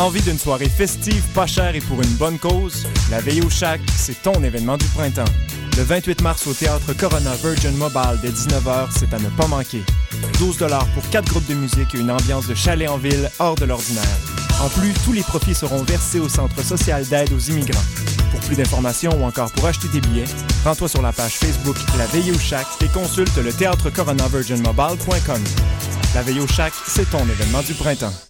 Envie d'une soirée festive, pas chère et pour une bonne cause? La Veille au Chac, c'est ton événement du printemps. Le 28 mars au théâtre Corona Virgin Mobile dès 19h, c'est à ne pas manquer. 12 pour 4 groupes de musique et une ambiance de chalet en ville hors de l'ordinaire. En plus, tous les profits seront versés au Centre social d'aide aux immigrants. Pour plus d'informations ou encore pour acheter des billets, rends-toi sur la page Facebook La Veille au Chac et consulte le théâtre coronavirginmobile.com. La Veille au Chac, c'est ton événement du printemps.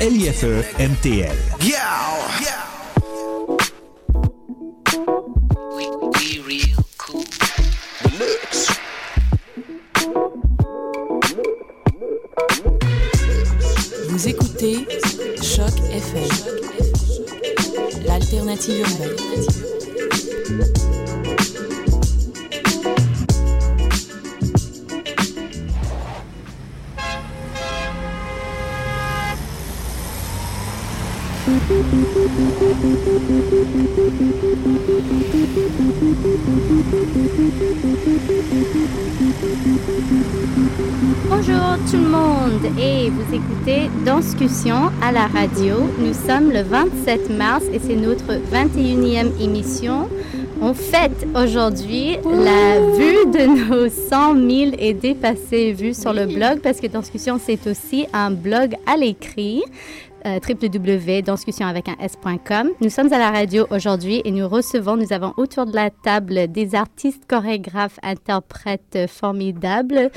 L-I-F-E MTL. Vous écoutez Choc FM, l'alternative urbaine. Bonjour tout le monde et vous écoutez Danscussion à la radio. Nous sommes le 27 mars et c'est notre 21e émission. On fête aujourd'hui la vue de nos 100 000 et dépassées vues sur le blog parce que Danscussion c'est aussi un blog à l'écrit euh, avec un s.com. Nous sommes à la radio aujourd'hui et nous recevons, nous avons autour de la table des artistes, chorégraphes, interprètes formidables.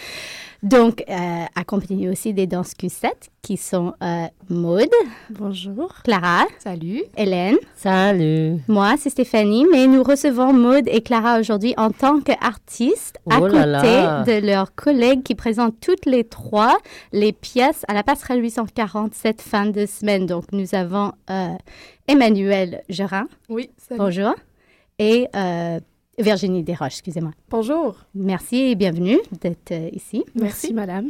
Donc, euh, accompagné aussi des danses Q7 qui sont euh, Maude. Bonjour. Clara. Salut. Hélène. Salut. Moi, c'est Stéphanie, mais nous recevons Maude et Clara aujourd'hui en tant qu'artistes à Oh côté là là. de leurs collègues qui présentent toutes les trois les pièces à la passerelle 840 cette fin de semaine. Donc, nous avons euh, Emmanuel Gerin. Oui, salut. Bonjour. Et euh, Virginie Desroches, excusez-moi. Bonjour. Merci et bienvenue d'être euh, ici. Merci, madame.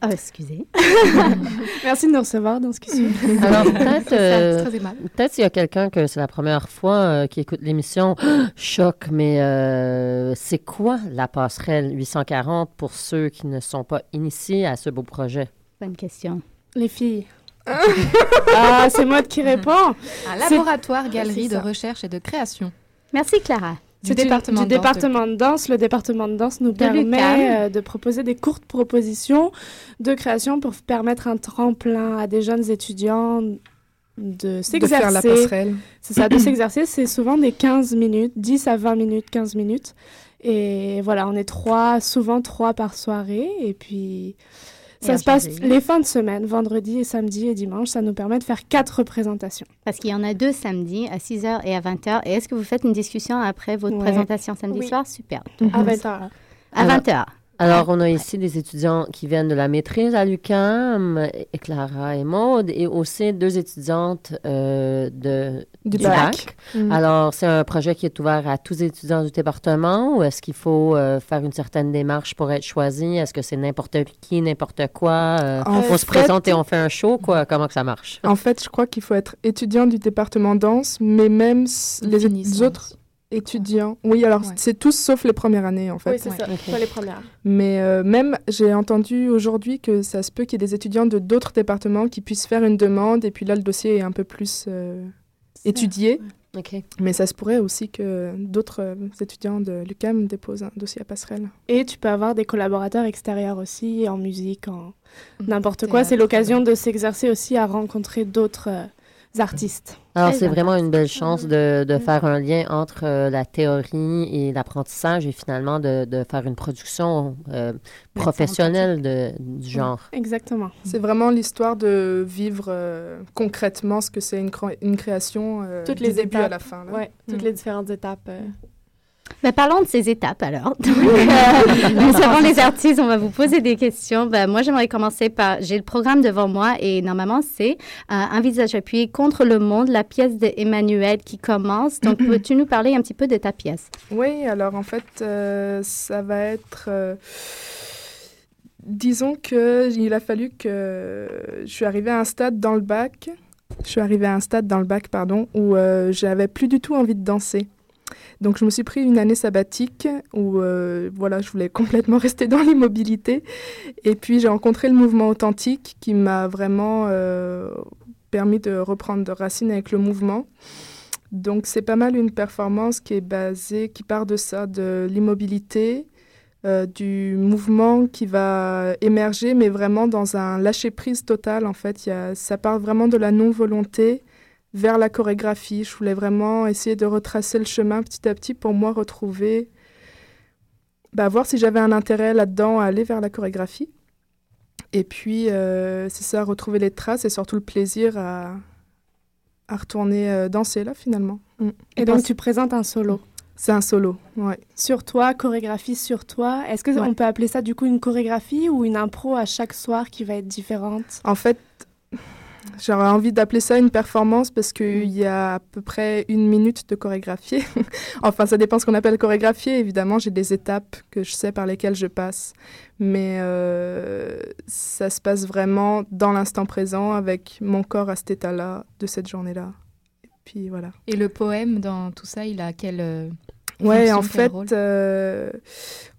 Ah, excusez. Merci de nous recevoir dans ce qui suit. Alors, peut-être euh, peut-être qu'il y a quelqu'un que c'est la première fois euh, qui écoute l'émission. Choc, mais euh, c'est quoi la passerelle 840 pour ceux qui ne sont pas initiés à ce beau projet? Bonne question. Les filles. ah, c'est moi qui réponds. Un C'est- laboratoire, galerie c'est de recherche et de création. Merci, Clara. Du département du de danse de- département de danse. Le département de danse nous De permet euh, de proposer des courtes propositions de création pour permettre un tremplin à des jeunes étudiants de De faire la s'exercer. passerelle. C'est ça, de s'exercer. C'est souvent des 15 minutes, 10 à 20 minutes, 15 minutes. Et voilà, on est trois, souvent trois par soirée. Et puis, ça Et se passe les fins de semaine, vendredi et samedi et dimanche. Ça nous permet de faire quatre représentations. Parce qu'il y en a deux samedis, à 6h et à 20h. Et est-ce que vous faites une discussion après votre Ouais. présentation samedi Oui. soir? Super. À 20h. À 20h. Alors, on a ici des étudiants qui viennent de la maîtrise à l'UQAM, Clara et Maude, et aussi deux étudiantes euh, de, Du du bac. bac. Mhm. Alors, c'est un projet qui est ouvert à tous les étudiants du département ou est-ce qu'il faut euh, faire une certaine démarche pour être choisi? Est-ce que c'est n'importe qui, n'importe quoi? Euh, on se présente et on fait un show, quoi? Comment que ça marche? En fait, je crois qu'il faut être étudiant du département danse, mais même les autres étudiants. Oui, alors Ouais. c'est tous sauf les premières années, en fait. Oui, c'est ça. Pas les premières. Mais euh, même, j'ai entendu aujourd'hui que ça se peut qu'il y ait des étudiants de d'autres départements qui puissent faire une demande, et puis là, le dossier est un peu plus euh, étudié. Mais ça se pourrait aussi que d'autres euh, étudiants de l'UQAM déposent un dossier à passerelle. Et tu peux avoir des collaborateurs extérieurs aussi, en musique, en n'importe quoi. C'est l'occasion de s'exercer aussi à rencontrer d'autres euh, artistes. Alors, c'est vraiment une belle chance de, de faire un lien entre euh, la théorie et l'apprentissage et finalement de, de faire une production euh, professionnelle de, du genre. Exactement. C'est vraiment l'histoire de vivre euh, concrètement ce que c'est une, cré- une création euh, Toutes du les début étapes. à la fin. là. Ouais, toutes Mm. les différentes étapes. Euh. Ben, parlons de ces étapes alors. Donc, euh, nous savons les artistes, on va vous poser des questions. Ben, moi, j'aimerais commencer par, j'ai le programme devant moi et normalement, c'est euh, Un visage appuyé contre le monde, la pièce d'Emmanuel qui commence. Donc, peux-tu nous parler un petit peu de ta pièce? Oui, alors en fait, euh, ça va être... euh, disons que il a fallu que je suis arrivée à un stade dans le bac, je suis arrivée à un stade dans le bac, pardon, où euh, j'avais plus du tout envie de danser. Donc je me suis pris une année sabbatique où euh, voilà, je voulais complètement rester dans l'immobilité. Et puis j'ai rencontré le mouvement authentique qui m'a vraiment euh, permis de reprendre de racines avec le mouvement. Donc c'est pas mal une performance qui est basée, qui part de ça, de l'immobilité, euh, du mouvement qui va émerger, mais vraiment dans un lâcher-prise total. En fait, ça part vraiment de la non-volonté vers la chorégraphie. Je voulais vraiment essayer de retracer le chemin petit à petit pour moi retrouver, bah, voir si j'avais un intérêt là-dedans à aller vers la chorégraphie. Et puis, euh, c'est ça, retrouver les traces et surtout le plaisir à, à retourner euh, danser là finalement. Mm. Et donc, tu présentes un solo. C'est un solo, ouais. Sur toi, chorégraphie sur toi. Est-ce que Ouais. on peut appeler ça du coup une chorégraphie ou une impro à chaque soir qui va être différente? En fait, j'aurais envie d'appeler ça une performance parce qu'il y a à peu près une minute de chorégraphier. enfin, ça dépend ce qu'on appelle chorégraphier. Évidemment, j'ai des étapes que je sais par lesquelles je passe. Mais euh, ça se passe vraiment dans l'instant présent avec mon corps à cet état-là de cette journée-là. Et puis voilà. Et le poème dans tout ça, il a quel euh, Ouais, en fait, euh,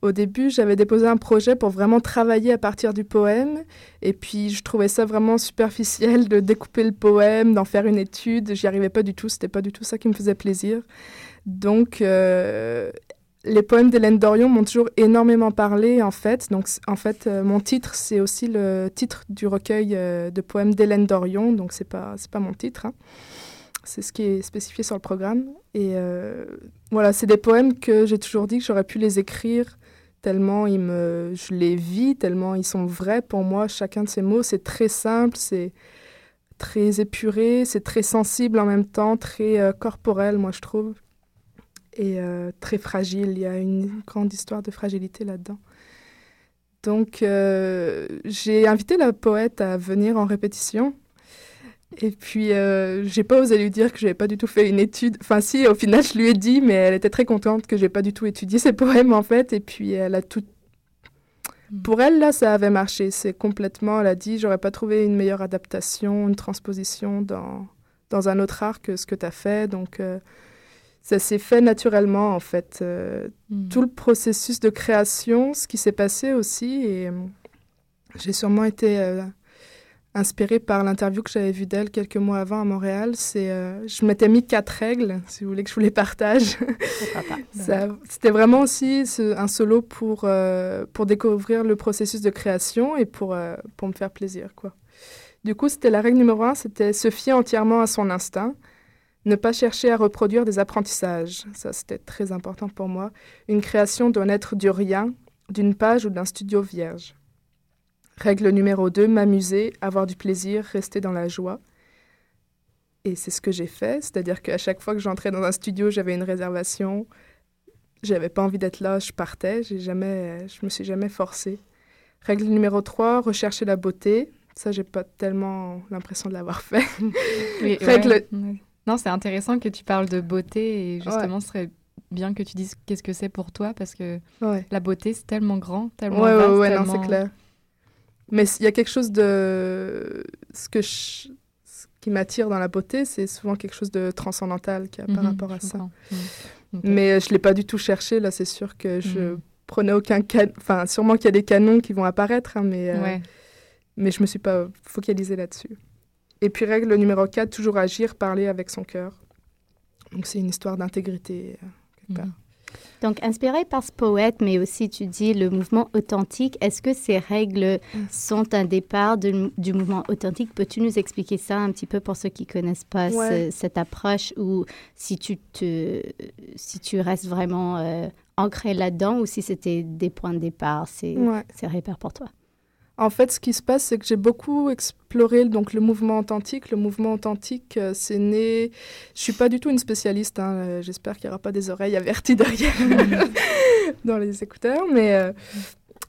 au début, j'avais déposé un projet pour vraiment travailler à partir du poème. Et puis, je trouvais ça vraiment superficiel de découper le poème, d'en faire une étude. J'y arrivais pas du tout. C'était pas du tout ça qui me faisait plaisir. Donc, euh, les poèmes d'Hélène Dorion m'ont toujours énormément parlé, en fait. Donc, en fait, euh, mon titre, c'est aussi le titre du recueil de poèmes d'Hélène Dorion. Donc, c'est pas, c'est pas mon titre. hein. C'est ce qui est spécifié sur le programme. Et euh, voilà, c'est des poèmes que j'ai toujours dit que j'aurais pu les écrire tellement ils me, je les vis, tellement ils sont vrais pour moi. Chacun de ces mots, c'est très simple, c'est très épuré, c'est très sensible en même temps, très euh, corporel, moi je trouve. Et euh, très fragile. Il y a une grande histoire de fragilité là-dedans. Donc, j'ai invité la poète à venir en répétition. Et puis, euh, j'ai pas osé lui dire que j'avais pas du tout fait une étude. Enfin, si, au final, je lui ai dit, mais elle était très contente que j'ai pas du tout étudié ses poèmes, en fait. Et puis, elle a tout. Pour elle, là, ça avait marché. C'est complètement. Elle a dit, j'aurais pas trouvé une meilleure adaptation, une transposition dans, dans un autre art que ce que tu as fait. Donc, euh, ça s'est fait naturellement, en fait. Euh, Mhm. Tout le processus de création, ce qui s'est passé aussi. Et euh, j'ai sûrement été. Inspirée par l'interview que j'avais vue d'elle quelques mois avant à Montréal, c'est euh, je m'étais mis quatre règles, si vous voulez que je vous les partage. C'était vraiment aussi ce- un solo pour, euh, pour découvrir le processus de création et pour, euh, pour me faire plaisir. Quoi. Du coup, c'était la règle numéro un, c'était se fier entièrement à son instinct, ne pas chercher à reproduire des apprentissages. Ça, c'était très important pour moi. Une création doit naître du rien, d'une page ou d'un studio vierge. Règle numéro 2, m'amuser, avoir du plaisir, rester dans la joie. Et c'est ce que j'ai fait, c'est-à-dire qu'à chaque fois que j'entrais dans un studio, j'avais une réservation. j'avais pas envie d'être là, je partais. J'ai jamais, je me suis jamais forcée. Règle numéro 3, rechercher la beauté. Ça, j'ai pas tellement l'impression de l'avoir fait. Règle... Non, c'est intéressant que tu parles de beauté et justement, ce serait bien que tu dises qu'est-ce que c'est pour toi parce que la beauté, c'est tellement grand, tellement ouais, vaste. Ouais, non, c'est clair. Mais il y a quelque chose de... Ce, que Ce qui m'attire dans la beauté, c'est souvent quelque chose de transcendantal qui a par mhm, rapport à ça. Mhm. Mais je ne l'ai pas du tout cherché, là, c'est sûr que je mhm. prenais aucun... Can... Enfin, sûrement qu'il y a des canons qui vont apparaître, hein, mais, euh, mais je ne me suis pas focalisée là-dessus. Et puis règle numéro 4, toujours agir, parler avec son cœur. Donc c'est une histoire d'intégrité, euh, quelque part. Donc, inspiré par ce poète, mais aussi tu dis le mouvement authentique, est-ce que ces règles sont un départ du mouvement authentique? Peux-tu nous expliquer ça un petit peu pour ceux qui ne connaissent pas cette approche ou si tu, te, si tu restes vraiment euh, ancré là-dedans ou si c'était des points de départ, c'est ouais. repères pour toi en fait, ce qui se passe, c'est que j'ai beaucoup exploré donc, le mouvement authentique. Le mouvement authentique, euh, c'est né... Je suis pas du tout une spécialiste. Hein, euh, j'espère qu'il n'y aura pas des oreilles averties derrière dans les écouteurs. Mais euh,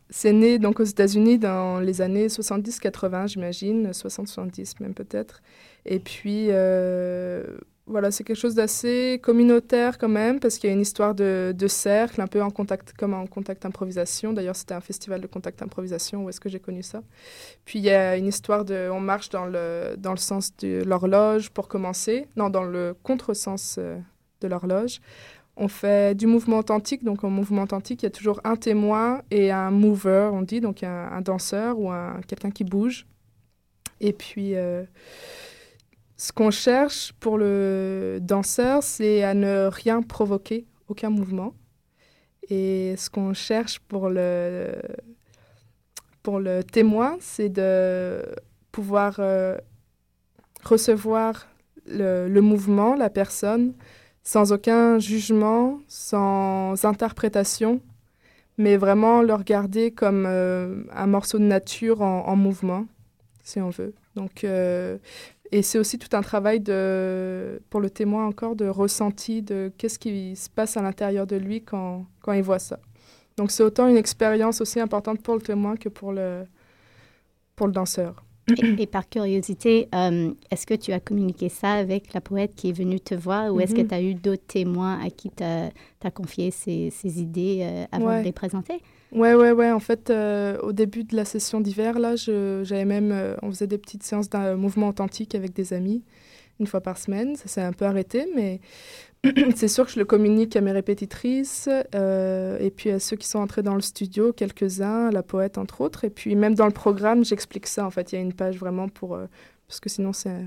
c'est né donc, aux États-Unis dans les années 70-80, j'imagine. 60-70 même peut-être. Et puis voilà, c'est quelque chose d'assez communautaire quand même, parce qu'il y a une histoire de, cercle, un peu en contact, comme en contact improvisation. D'ailleurs, c'était un festival de contact improvisation où est-ce que j'ai connu ça. Puis il y a une histoire de, on marche dans le, dans le sens de l'horloge pour commencer, non, dans le contresens euh, de l'horloge. On fait du mouvement authentique, donc en mouvement authentique, il y a toujours un témoin et un mover, on dit, donc un, danseur ou un, quelqu'un qui bouge. Et puis... Euh, ce qu'on cherche pour le danseur, c'est à ne rien provoquer, aucun mouvement. Et ce qu'on cherche pour le, pour le témoin, c'est de pouvoir euh, recevoir le, mouvement, la personne, sans aucun jugement, sans interprétation, mais vraiment le regarder comme euh, un morceau de nature en, mouvement, si on veut. Donc, euh, et c'est aussi tout un travail de, pour le témoin encore de ressenti de qu'est-ce qui se passe à l'intérieur de lui quand, quand il voit ça. Donc c'est autant une expérience aussi importante pour le témoin que pour le, pour le danseur. Et, par curiosité, euh, est-ce que tu as communiqué ça avec la poète qui est venue te voir ou est-ce que mhm. tu as eu d'autres témoins à qui tu as, confié ces, ces idées euh, avant de les présenter? Ouais, ouais, ouais. En fait, euh, au début de la session d'hiver, là, j'avais même, on faisait des petites séances d'un mouvement authentique avec des amis une fois par semaine. Ça s'est un peu arrêté, mais c'est sûr que je le communique à mes répétitrices euh, et puis à ceux qui sont entrés dans le studio, quelques-uns, la poète entre autres. Et puis même dans le programme, j'explique ça. En fait, il y a une page vraiment pour... Euh, parce que sinon, c'est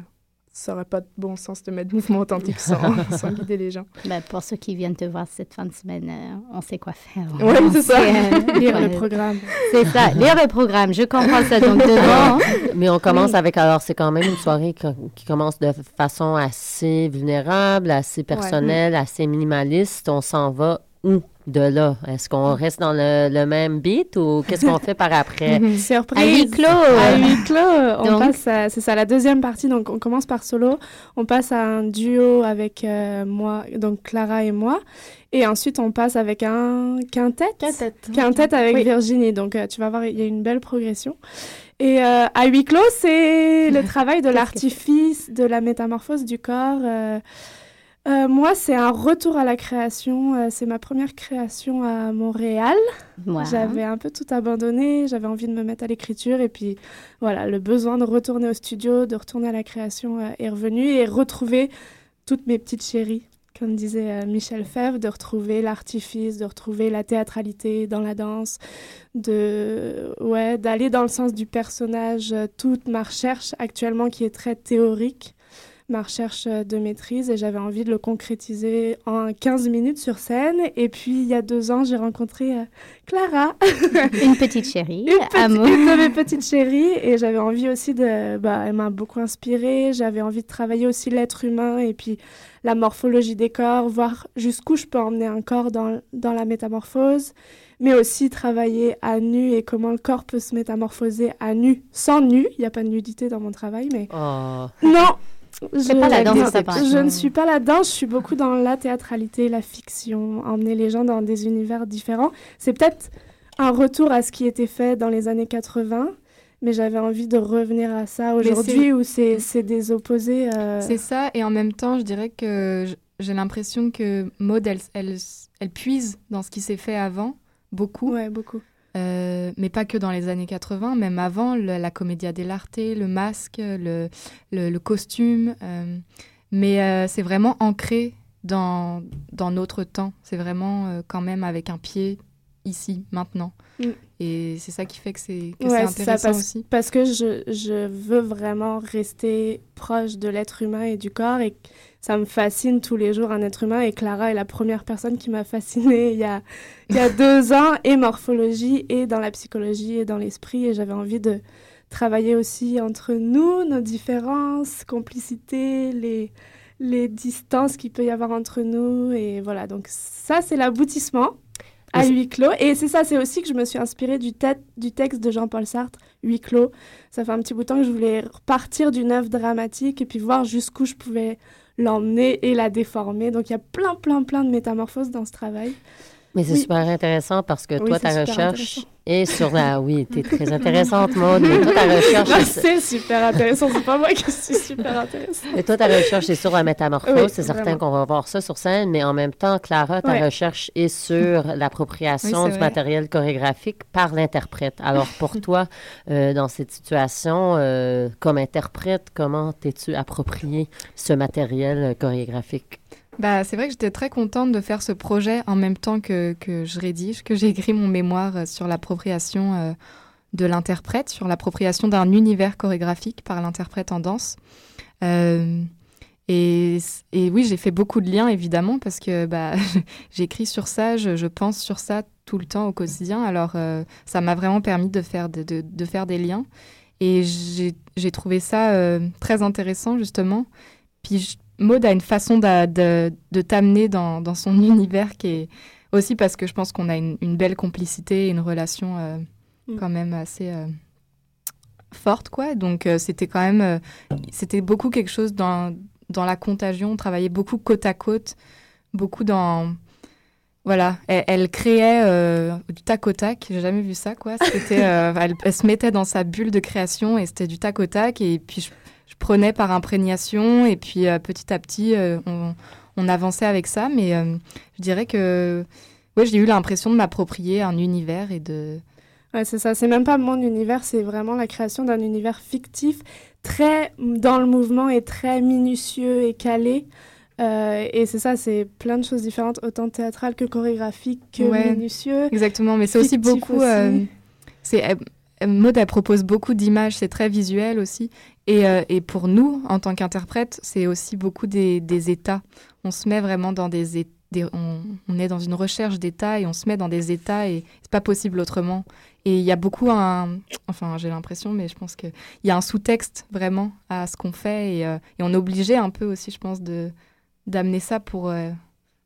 ça n'aurait pas de bon sens de mettre mouvement authentique sans, sans guider les gens. Ben, pour ceux qui viennent te voir cette fin de semaine, euh, on sait quoi faire. Oui, c'est ça. lire le programme. C'est ça, lire le programme. Je comprends ça. Donc, devant. Mais on commence avec, alors, c'est quand même une soirée qui, commence de façon assez vulnérable, assez personnelle, assez minimaliste. On s'en va où? De là? Est-ce qu'on reste dans le, même beat ou qu'est-ce qu'on fait par après? Surprise! À huis clos! À huis clos! On passe c'est ça, la deuxième partie. Donc, on commence par solo. On passe à un duo avec euh, moi, donc Clara et moi. Et ensuite, on passe avec un quintet. Quintet. Quintet avec Virginie. Donc, euh, tu vas voir, il y a une belle progression. Et euh, à huis clos, c'est le travail de l'artifice, de la métamorphose du corps. Euh, moi, c'est un retour à la création. Euh, c'est ma première création à Montréal. J'avais un peu tout abandonné. J'avais envie de me mettre à l'écriture. Et puis, voilà, le besoin de retourner au studio, de retourner à la création euh, est revenu et retrouver toutes mes petites chéries, comme disait Michel Fèvre, de retrouver l'artifice, de retrouver la théâtralité dans la danse, de ouais, d'aller dans le sens du personnage. toute ma recherche actuellement qui est très théorique ma recherche de maîtrise et j'avais envie de le concrétiser en 15 minutes sur scène. Et puis, il y a deux ans, j'ai rencontré euh, Clara. une petite chérie. une, de mes petites chéries. Et j'avais envie aussi de... Bah, elle m'a beaucoup inspirée. J'avais envie de travailler aussi l'être humain et puis la morphologie des corps, voir jusqu'où je peux emmener un corps dans, dans la métamorphose mais aussi travailler à nu et comment le corps peut se métamorphoser à nu, sans nu. Il n'y a pas de nudité dans mon travail, mais... Oh. Non, Je, pas la danse, je ne suis pas là-dedans, je suis beaucoup dans la théâtralité, la fiction, emmener les gens dans des univers différents. C'est peut-être un retour à ce qui était fait dans les années 80, mais j'avais envie de revenir à ça aujourd'hui où c'est des opposés. Euh, c'est ça, et en même temps, je dirais que j'ai l'impression que Maud, elle, elle, elle, puise dans ce qui s'est fait avant, beaucoup. Ouais, beaucoup. Euh, mais pas que dans les années 80, même avant, la comédia dell'arte, le masque, le, le, costume. Euh, mais euh, c'est vraiment ancré dans, dans notre temps. C'est vraiment quand même avec un pied ici, maintenant. Mm. Et c'est ça qui fait que c'est intéressant ça, parce, aussi. Parce que je, je veux vraiment rester proche de l'être humain et du corps et ça me fascine tous les jours un être humain et Clara est la première personne qui m'a fascinée il y a, il y a deux ans et morphologie et dans la psychologie et dans l'esprit et j'avais envie de travailler aussi entre nous, nos différences, complicité, les, les distances qu'il peut y avoir entre nous et voilà donc ça c'est l'aboutissement à huis clos. Et c'est ça, c'est aussi que je me suis inspirée du, du texte de Jean-Paul Sartre, huis clos. Ça fait un petit bout de temps que je voulais repartir d'une œuvre dramatique et puis voir jusqu'où je pouvais l'emmener et la déformer. Donc il y a plein, plein, plein de métamorphoses dans ce travail. Mais c'est super intéressant parce que toi, ta recherche et sur la. Oui, tu es très intéressante, Maud. Mais toi, ta recherche. c'est super intéressant. C'est pas moi qui suis super intéressante. Et toi, ta recherche est sur la métamorphose. c'est certain qu'on va voir ça sur scène. Mais en même temps, Clara, ta recherche est sur l'appropriation du matériel chorégraphique par l'interprète. Alors, pour toi, euh, dans cette situation, euh, comme interprète, comment t'es-tu approprié ce matériel chorégraphique? Bah, c'est vrai que j'étais très contente de faire ce projet en même temps que, que je rédige, que j'ai écrit mon mémoire euh, sur l'appropriation euh, de l'interprète, sur l'appropriation d'un univers chorégraphique par l'interprète en danse. Euh, et, et, oui, j'ai fait beaucoup de liens, évidemment, parce que bah, j'écris sur ça, je, pense sur ça tout le temps au quotidien. Alors, ça m'a vraiment permis de faire, de, de, faire des liens. Et j'ai trouvé ça très intéressant, justement. Puis Maud a une façon de, t'amener dans, son univers qui est aussi parce que je pense qu'on a une, belle complicité et une relation euh, mm. quand même assez euh, forte, quoi. Donc euh, c'était quand même, c'était beaucoup quelque chose dans, dans la contagion. On travaillait beaucoup côte à côte, beaucoup dans voilà, elle, créait du tac au tac. J'ai jamais vu ça, quoi. C'était, elle, elle, se mettait dans sa bulle de création et c'était du tac au tac. Et puis je, je prenais par imprégnation et puis euh, petit à petit, euh, on, avançait avec ça. Mais euh, je dirais que ouais, j'ai eu l'impression de m'approprier un univers et de... Ouais, c'est ça. C'est même pas mon univers, c'est vraiment la création d'un univers fictif, très dans le mouvement et très minutieux et calé. et c'est ça, c'est plein de choses différentes, autant théâtrales que chorégraphiques, que minutieux. Exactement, mais c'est aussi beaucoup. c'est Maud, elle propose beaucoup d'images, c'est très visuel aussi. Et, euh, et pour nous, en tant qu'interprète, c'est aussi beaucoup des, des, états. On se met vraiment dans des, des on, on, est dans une recherche d'états et on se met dans des états et c'est pas possible autrement. Et il y a beaucoup un, enfin j'ai l'impression, mais je pense qu'il y a un sous-texte vraiment à ce qu'on fait et, euh, et, on est obligé un peu aussi, je pense, de d'amener ça pour euh,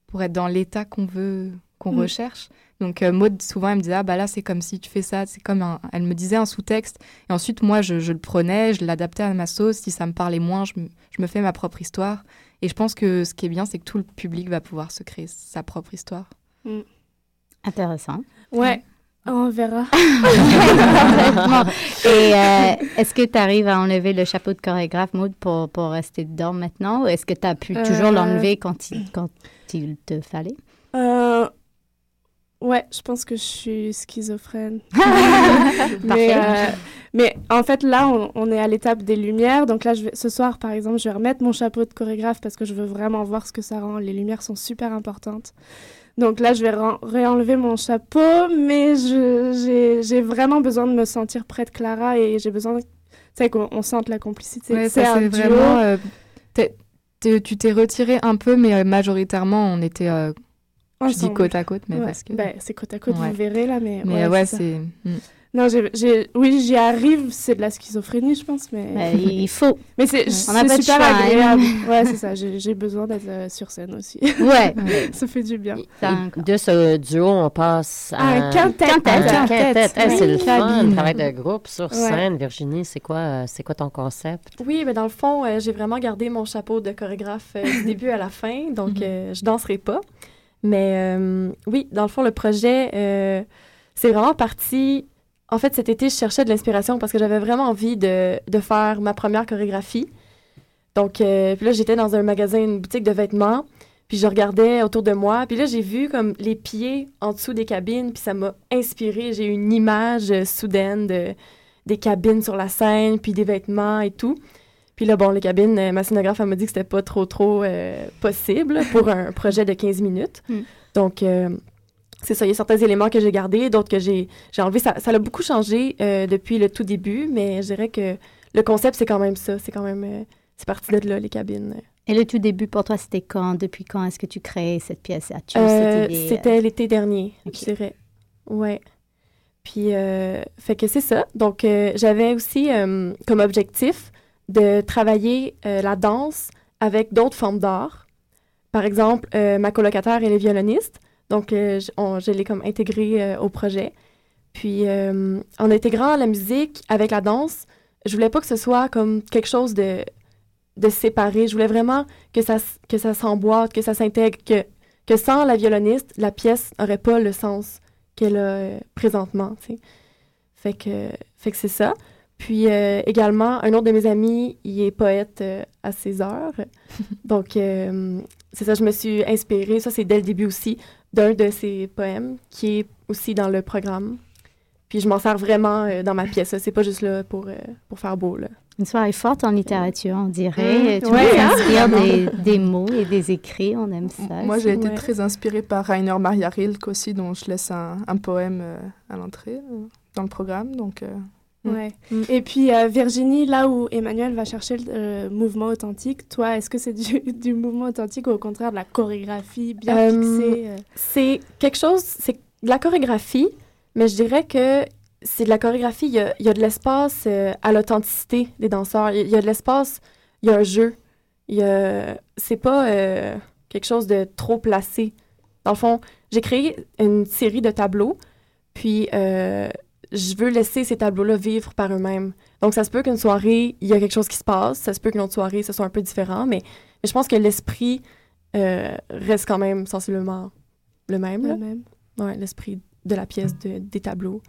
pour être dans l'état qu'on veut, qu'on mm. recherche. Donc euh, Maud, souvent, elle me disait, ah bah là, c'est comme si tu fais ça, c'est comme un... Elle me disait un sous-texte. Et ensuite, moi, je, le prenais, je l'adaptais à ma sauce. Si ça me parlait moins, je me, fais ma propre histoire. Et je pense que ce qui est bien, c'est que tout le public va pouvoir se créer sa propre histoire. Mm. Intéressant. Ouais. On verra. Et euh, est-ce que tu arrives à enlever le chapeau de chorégraphe, Maud, pour, pour rester dedans maintenant? Ou est-ce que tu as pu toujours euh. l'enlever quand il, quand il te fallait? Ouais, je pense que je suis schizophrène. mais, euh, mais, en fait, là, on, est à l'étape des lumières. Donc là, je vais, ce soir, par exemple, je vais remettre mon chapeau de chorégraphe parce que je veux vraiment voir ce que ça rend. Les lumières sont super importantes. Donc là, je vais réenlever mon chapeau, mais j'ai vraiment besoin de me sentir près de Clara et j'ai besoin qu'on sente la complicité. Ouais, c'est vraiment... Euh, tu t'es retiré un peu, mais euh, majoritairement, on était je dis côte à côte, mais parce que. Bah, c'est côte à côte, vous verrez là, mais. Mais ouais, c'est. Mm. Non, j'ai, oui, j'y arrive. C'est de la schizophrénie, je pense, mais. Ben, il faut. Mais c'est, super hein. agréable. ouais, c'est ça. J'ai, besoin d'être euh, sur scène aussi. Ouais. ça fait du bien. De ce duo, on passe à. Un quintet. Un quintet. c'est le fun, le travail de groupe sur scène. Virginie, c'est quoi, c'est quoi ton concept? Oui, mais dans le fond, euh, j'ai vraiment gardé mon chapeau de chorégraphe euh, du début à la fin, donc mm-hmm. je danserai pas. Mais oui, dans le fond, le projet, c'est vraiment parti en fait, cet été, je cherchais de l'inspiration parce que j'avais vraiment envie de, faire ma première chorégraphie. Donc, euh, là, j'étais dans un magasin, une boutique de vêtements, puis je regardais autour de moi. Puis là, j'ai vu comme les pieds en dessous des cabines, puis ça m'a inspiré. J'ai eu une image euh, soudaine de, des cabines sur la scène, puis des vêtements et tout. Puis là, bon, les cabines, euh, ma scénographe, elle m'a dit que c'était pas trop, trop possible pour un projet de 15 minutes. Mm. Donc, c'est ça, il y a certains éléments que j'ai gardés, d'autres que j'ai enlevés. Ça, ça a beaucoup changé euh, depuis le tout début, mais je dirais que le concept, c'est quand même ça. C'est quand même... Euh, c'est parti de là, les cabines. Et le tout début, pour toi, c'était quand? Depuis quand est-ce que tu crées cette pièce? Euh, c'était l'été dernier, je dirais. Ouais. Puis, fait que c'est ça. Donc, j'avais aussi comme objectif de travailler la danse avec d'autres formes d'art. Par exemple, ma colocataire, elle est violoniste. Donc, euh, je l'ai comme intégré euh, au projet. Puis, euh, en intégrant la musique avec la danse, je voulais pas que ce soit comme quelque chose de, séparé. Je voulais vraiment que ça, s'emboîte, que ça s'intègre, que, que sans la violoniste, la pièce n'aurait pas le sens qu'elle a présentement. Que, fait que c'est ça. Puis également, un autre de mes amis, il est poète à ses heures. Donc, c'est ça, je me suis inspirée, ça c'est dès le début aussi, d'un de ses poèmes qui est aussi dans le programme. Puis je m'en sers vraiment euh, dans ma pièce. C'est pas juste là pour, euh, pour faire beau. Là. Une soirée forte en littérature, on dirait. Mmh. tu ouais, hein? des, des, mots et des écrits, on aime ça. Moi, j'ai été très inspirée par Rainer Maria Rilke aussi, dont je laisse un, un poème euh, à l'entrée dans le programme. Donc. Ouais. Et puis euh, Virginie, là où Emmanuel va chercher le euh, mouvement authentique, toi, est-ce que c'est du, du, mouvement authentique ou au contraire de la chorégraphie bien euh, fixée C'est quelque chose, c'est de la chorégraphie, mais je dirais que c'est de la chorégraphie. Il y a, il y a de l'espace à l'authenticité des danseurs. Il y a de l'espace, il y a un jeu. Il y a, c'est pas quelque chose de trop placé. Dans le fond, j'ai créé une série de tableaux, puis je veux laisser ces tableaux-là vivre par eux-mêmes. Donc, ça se peut qu'une soirée, il y a quelque chose qui se passe. Ça se peut qu'une autre soirée, ce soit un peu différent. Mais, je pense que l'esprit euh, reste quand même sensiblement le même. Le même. Ouais, l'esprit de la pièce, des tableaux.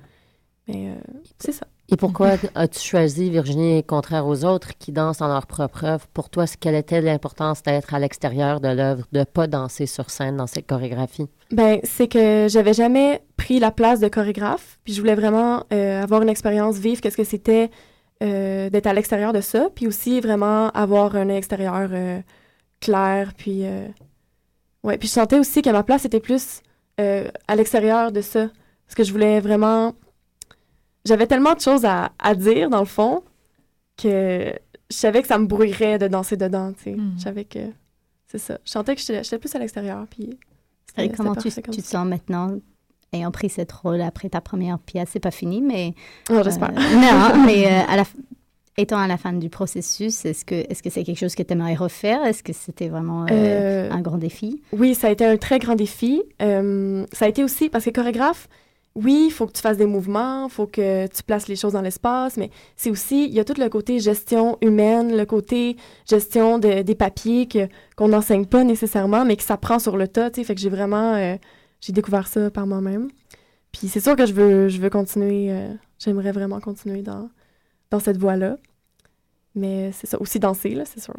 Mais euh, c'est ça. Et pourquoi as-tu choisi Virginie contraire aux autres qui dansent en leur propre œuvre? Pour toi, quelle était l'importance d'être à l'extérieur de l'œuvre, de pas danser sur scène dans cette chorégraphie? Ben, c'est que j'avais jamais pris la place de chorégraphe, puis je voulais vraiment euh, avoir une expérience vive, qu'est-ce que c'était euh, d'être à l'extérieur de ça, puis aussi vraiment avoir un extérieur euh, clair, puis ouais, puis je sentais aussi que ma place était plus à l'extérieur de ça, parce que je voulais vraiment j'avais tellement de choses à, à, dire, dans le fond, que je savais que ça me brouillerait de danser dedans, tu sais. Hmm. Je savais que... C'est ça. Je sentais que j'étais plus à l'extérieur, puis... Et comment tu, tu te sens maintenant ayant pris cette rôle après ta première pièce? C'est pas fini, mais... Oh, j'espère. Euh, non, mais euh, à la, étant à la fin du processus, est-ce que est-ce que c'est quelque chose que tu aimerais refaire? Est-ce que c'était vraiment euh, un grand défi? Oui, ça a été un très grand défi. ça a été aussi parce que chorégraphe, oui, il faut que tu fasses des mouvements, il faut que tu places les choses dans l'espace, mais c'est aussi, il y a tout le côté gestion humaine, le côté gestion de, des papiers que, qu'on n'enseigne pas nécessairement, mais qui s'apprend sur le tas, tu sais, fait que j'ai vraiment, euh, j'ai découvert ça par moi-même. Puis c'est sûr que je veux, je veux continuer, euh, j'aimerais vraiment continuer dans, dans cette voie-là. Mais c'est ça, aussi danser, là, c'est sûr.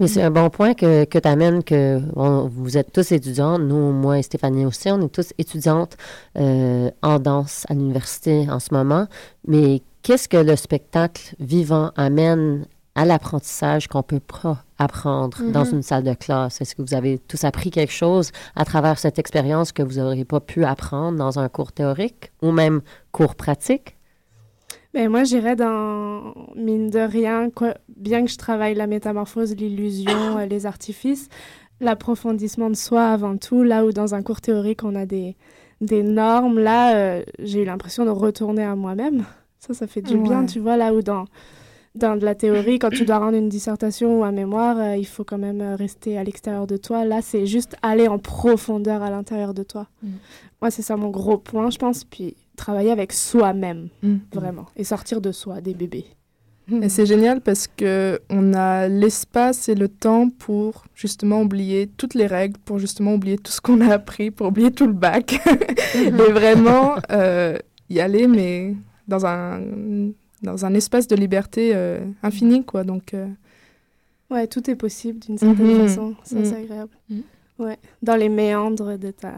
Mais c'est un bon point que, que tu amènes, que vous êtes tous étudiantes. Nous, moi et Stéphanie aussi, on est tous étudiantes euh, en danse à l'université en ce moment. Mais qu'est-ce que le spectacle vivant amène à l'apprentissage qu'on peut pas apprendre dans mm-hmm. une salle de classe? Est-ce que vous avez tous appris quelque chose à travers cette expérience que vous n'auriez pas pu apprendre dans un cours théorique ou même cours pratique? Ben, moi, j'irais dans, mine de rien, quoi, bien que je travaille la métamorphose, l'illusion, euh, les artifices, l'approfondissement de soi avant tout, là où dans un cours théorique, on a des, des normes. Là, euh, j'ai eu l'impression de retourner à moi-même. Ça, ça fait du bien, tu vois, là où dans, dans de la théorie, quand tu dois rendre une dissertation ou un mémoire, euh, il faut quand même euh, rester à l'extérieur de toi. Là, c'est juste aller en profondeur à l'intérieur de toi. Mm. Moi, c'est ça mon gros point, je pense. Puis travailler avec soi-même, Mm. vraiment. Et sortir de soi, des bébés. Et c'est génial parce que on a l'espace et le temps pour justement oublier toutes les règles, pour justement oublier tout ce qu'on a appris, pour oublier tout le bac. et vraiment euh, y aller, mais dans un, dans un espace de liberté euh, infini, quoi. Donc, euh, Ouais, tout est possible d'une certaine Mhm. façon. Ça, Mhm. c'est agréable. Mhm. Ouais, dans les méandres de ta,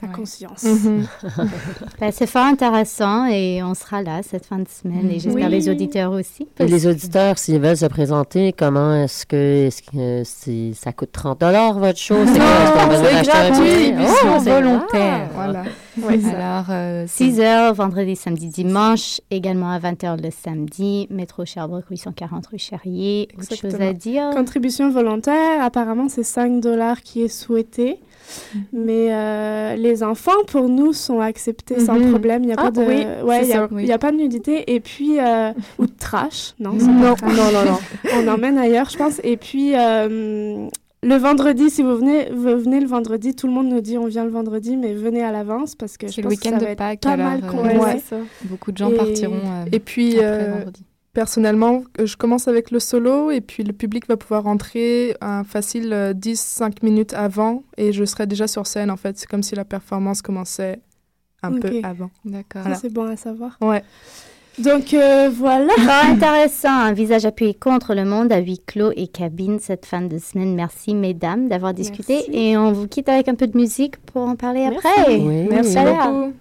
ta Ouais. conscience. Ben, c'est fort intéressant et on sera là cette fin de semaine et j'espère Oui. les auditeurs aussi. Et les auditeurs, s'ils veulent se présenter, comment est-ce que, est-ce que c'est- ça coûte 30 votre show? C'est gratuit, Oh, c'est- volontaire. Voilà. Alors, euh, 6 heures, vendredi, samedi, dimanche, également à 20h le samedi, métro Sherbrooke 840 rue Charrier. Autre chose à dire? Contribution volontaire, apparemment, c'est 5 dollars qui est souhaité. Mhm. Mais euh, les enfants, pour nous, sont acceptés sans Mhm. problème. Il n'y a, Ah, pas de... oui, ouais, y a, oui. y a pas de nudité. Et puis... euh, ou de trash. Non, Non. trash. Non, non, non. On emmène ailleurs, je pense. Et puis... euh, le vendredi, si vous venez, vous venez le vendredi, tout le monde nous dit on vient le vendredi, mais venez à l'avance parce que je c'est le pense que week-end ça va de être pas alors, mal euh. Ouais, beaucoup de gens Et- partiront euh, Et puis, après euh, vendredi. personnellement, euh, je commence avec le solo et puis le public va pouvoir rentrer un facile euh, 10-5 minutes avant et je serai déjà sur scène en fait. C'est comme si la performance commençait un peu avant. D'accord. Ça, c'est bon à savoir. Ouais. Donc, euh, voilà. Intéressant, un visage appuyé contre le monde à huis clos et cabine cette fin de semaine. Merci mesdames d'avoir discuté Merci. et on vous quitte avec un peu de musique pour en parler Merci. après. Oui. Merci beaucoup.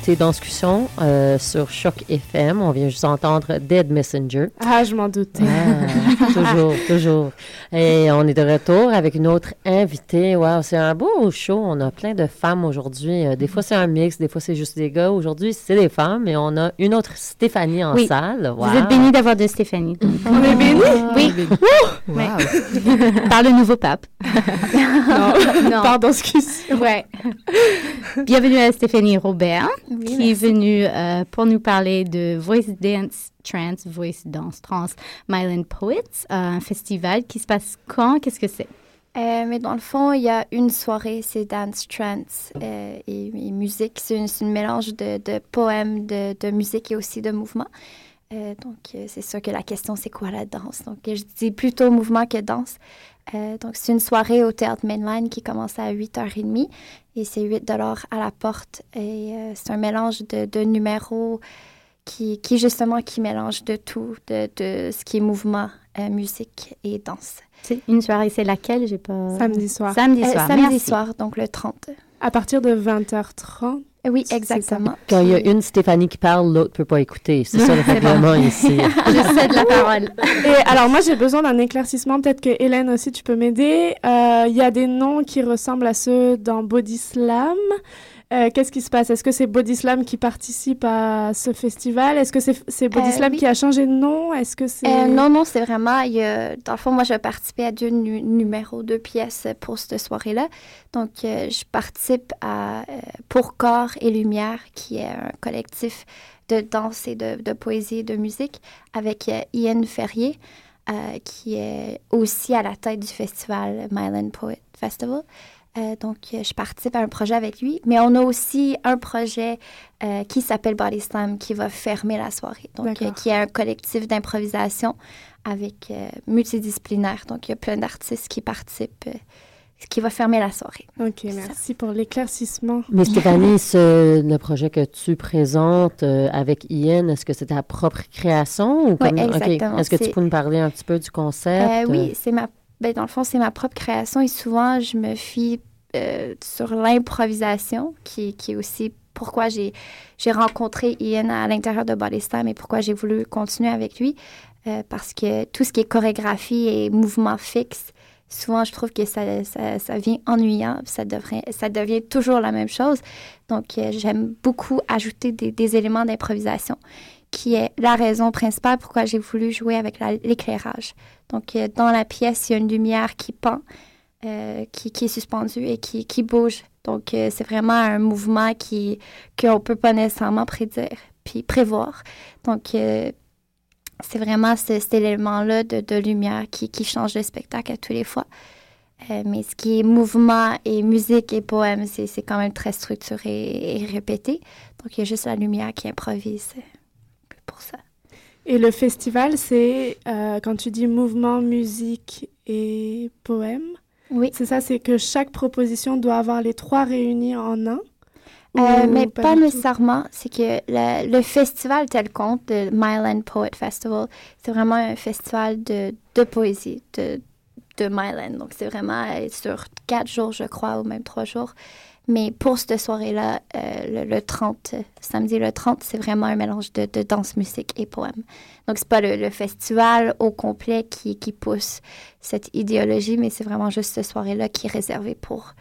Vous écoutez Danscussion euh, sur Choc FM. On vient juste entendre Dead Messenger. Ah, je m'en doutais. Ah, toujours, toujours. Et on est de retour avec une autre invitée. Wow, c'est un beau show. On a plein de femmes aujourd'hui. Euh, des fois, c'est un mix, des fois, c'est juste des gars. Aujourd'hui, c'est des femmes, et on a une autre Stéphanie en Oui. salle. Wow. Vous êtes bénis d'avoir de Stéphanie. On est bénis? Oui. Wow. Par le nouveau pape. Non, Non. pardon, excuse. Ouais. Bienvenue à Stéphanie Robert, Oui, qui merci. est venue euh, pour nous parler de Voice Dance Trans, Voice Dance Trans Myland Poets, euh, un festival qui se passe quand? Qu'est-ce que c'est? Euh, mais dans le fond, il y a une soirée, c'est dance, trance euh, et, musique. C'est un mélange de, poèmes, de, musique et aussi de mouvement. Donc, c'est sûr que la question, c'est quoi la danse? Donc, je dis plutôt mouvement que danse. Euh, donc, c'est une soirée au Théâtre Mainline qui commence à 8h30 et c'est 8 à la porte. Et euh, c'est un mélange de, de numéros qui, qui, justement, qui mélange de tout, de, de ce qui est mouvement, euh, musique et danse. C'est une soirée, c'est laquelle? J'ai pas... Samedi soir. Samedi Euh, soir, samedi merci. soir, donc le 30. À partir de 20h30. Euh, Oui, exactement. Quand il y a une Stéphanie qui parle, l'autre peut pas écouter. C'est ça le règlement ici. Je cède la parole. Et alors, moi, j'ai besoin d'un éclaircissement. Peut-être que Hélène aussi, tu peux m'aider. Euh, Il y a des noms qui ressemblent à ceux dans Body Slam. Euh, Qu'est-ce qui se passe? Est-ce que c'est Body Slam qui participe à ce festival? Est-ce que c'est Body Euh, oui. qui a changé de nom? Est-ce que c'est... Euh, non, non, c'est vraiment, il dans le fond, moi, je participé à deux nu- numéros, deux pièces pour cette soirée-là. Donc, je participe à Pour Corps et Lumière, qui est un collectif de danse et de, de poésie et de musique, avec Ian Ferrier, qui est aussi à la tête du festival Myland Poet Festival. Euh, donc, euh, je participe à un projet avec lui, mais on a aussi un projet euh, qui s'appelle Body Slam qui va fermer la soirée. Donc, euh, qui est un collectif d'improvisation avec euh, multidisciplinaire. Donc, il y a plein d'artistes qui participent, euh, qui va fermer la soirée. Ok, merci pour l'éclaircissement. Mais Stéphanie, ce- le projet que tu présentes euh, avec Ian, est-ce que c'est ta propre création? Ou Oui, comme- exactement. Est-ce que tu peux nous parler un petit peu du concept? Euh, oui, c'est ma. Ben, dans le fond, c'est ma propre création et souvent, je me fie euh, sur l'improvisation, qui, qui est aussi pourquoi j'ai rencontré Ian à l'intérieur de Body Slam et pourquoi j'ai voulu continuer avec lui. Euh, parce que tout ce qui est chorégraphie et mouvement fixe, souvent, je trouve que ça, ça, ça vient ennuyant, ça, devrait, ça devient toujours la même chose. Donc, euh, j'aime beaucoup ajouter des éléments d'improvisation, qui est la raison principale pourquoi j'ai voulu jouer avec la- l'éclairage. Donc, euh, dans la pièce, il y a une lumière qui pend, euh, qui, est suspendue et qui, qui bouge. Donc, euh, c'est vraiment un mouvement qui qu'on ne peut pas nécessairement prédire puis prévoir. Donc, c'est vraiment ce- cet élément-là de, de lumière qui, qui change le spectacle à tous les fois. Mais ce qui est mouvement et musique et poème, c'est quand même très structuré et répété. Donc, il y a juste la lumière qui improvise pour ça. Et le festival, c'est euh, quand tu dis mouvement, musique et poème. Oui. C'est ça, c'est que chaque proposition doit avoir les trois réunis en un. Euh, mais pas nécessairement. C'est que le, le festival tel compte, le Myland Poet Festival, c'est vraiment un festival de, de poésie de, de Myland. Donc, c'est vraiment euh, sur quatre jours, je crois, ou même trois jours. Mais pour cette soirée-là, euh, le, le 30, euh, samedi le 30, c'est vraiment un mélange de, danse, musique et poème. Donc, c'est pas le, festival au complet qui, pousse cette idéologie, mais c'est vraiment juste cette soirée-là qui est réservée pour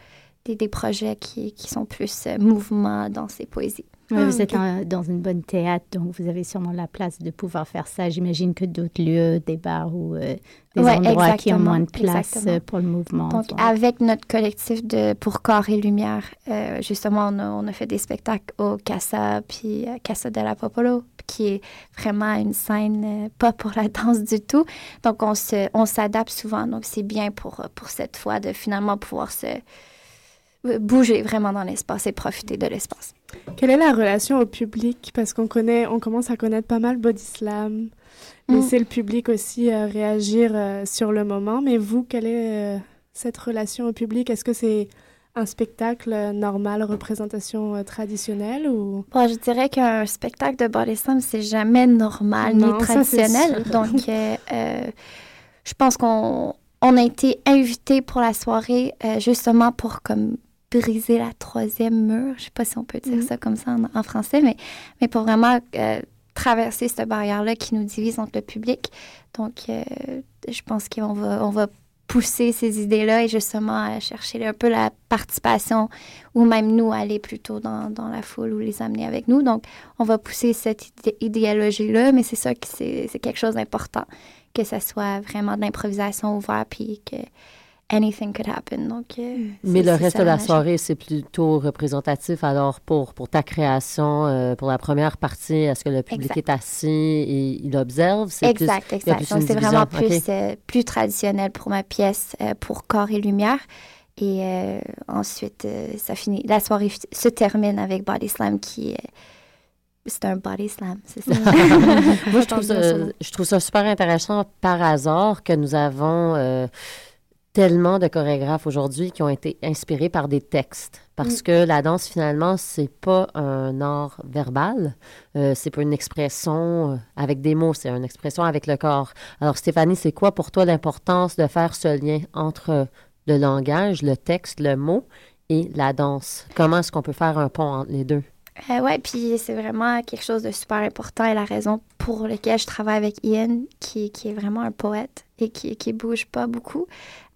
des, des projets qui, qui sont plus euh, mouvement, danse et poésie. Ouais, vous Ah, êtes dans une bonne théâtre, donc vous avez sûrement la place de pouvoir faire ça. J'imagine que d'autres lieux, des bars ou euh, des Ouais, endroits qui ont moins de place exactement. euh, pour le mouvement. Donc, avec notre collectif de Pour Corps et Lumière, euh, justement, on a, on a fait des spectacles au Casa, puis euh, Casa de la Popolo, qui est vraiment une scène pas pour la danse du tout. Donc, on s'adapte souvent. Donc, c'est bien pour, pour cette fois de finalement pouvoir se bouger vraiment dans l'espace et profiter de l'espace. Quelle est la relation au public? Parce qu'on connaît, on commence à connaître pas mal Body Slam, Mm. laisser le public aussi euh, réagir euh, sur le moment. Mais vous, quelle est euh, cette relation au public? Est-ce que c'est un spectacle euh, normal, représentation traditionnelle ou? Bon, je dirais qu'un spectacle de body slam, c'est jamais normal Non, ni traditionnel. Donc, je pense qu'on on a été invités pour la soirée euh, justement pour comme briser la troisième mur. Je sais pas si on peut dire mm. ça comme ça en, français, mais, mais pour vraiment euh, traverser cette barrière-là qui nous divise entre le public. Donc, euh, je pense qu'on va, on va pousser ces idées-là et justement chercher un peu la participation ou même nous aller plutôt dans, dans, la foule ou les amener avec nous. Donc, on va pousser cette idéologie-là, mais c'est ça que c'est quelque chose d'important, que ce soit vraiment de l'improvisation ouverte puis que anything could happen. Donc, euh, mm. Mais le reste de la soirée, c'est plutôt représentatif. Alors, pour, pour ta création, euh, pour la première partie, est-ce que le public est assis et il observe? Exact, plus, exact. Donc, c'est vraiment plus, euh, plus traditionnel pour ma pièce, pour corps et lumière. Et ensuite, ça finit. La soirée se termine avec Body Slam qui est c'est un body slam, c'est ça? Moi, je trouve, ça, je trouve ça super intéressant par hasard que nous avons tellement de chorégraphes aujourd'hui qui ont été inspirés par des textes. Parce mm. que la danse, finalement, c'est pas un art verbal, euh, c'est pas une expression euh, avec des mots, c'est une expression avec le corps. Alors, Stéphanie, c'est quoi pour toi l'importance de faire ce lien entre le langage, le texte, le mot et la danse? Comment est-ce qu'on peut faire un pont entre les deux? Euh, oui, puis c'est vraiment quelque chose de super important et la raison pour laquelle je travaille avec Ian, qui, qui est vraiment un poète et qui, qui bouge pas beaucoup.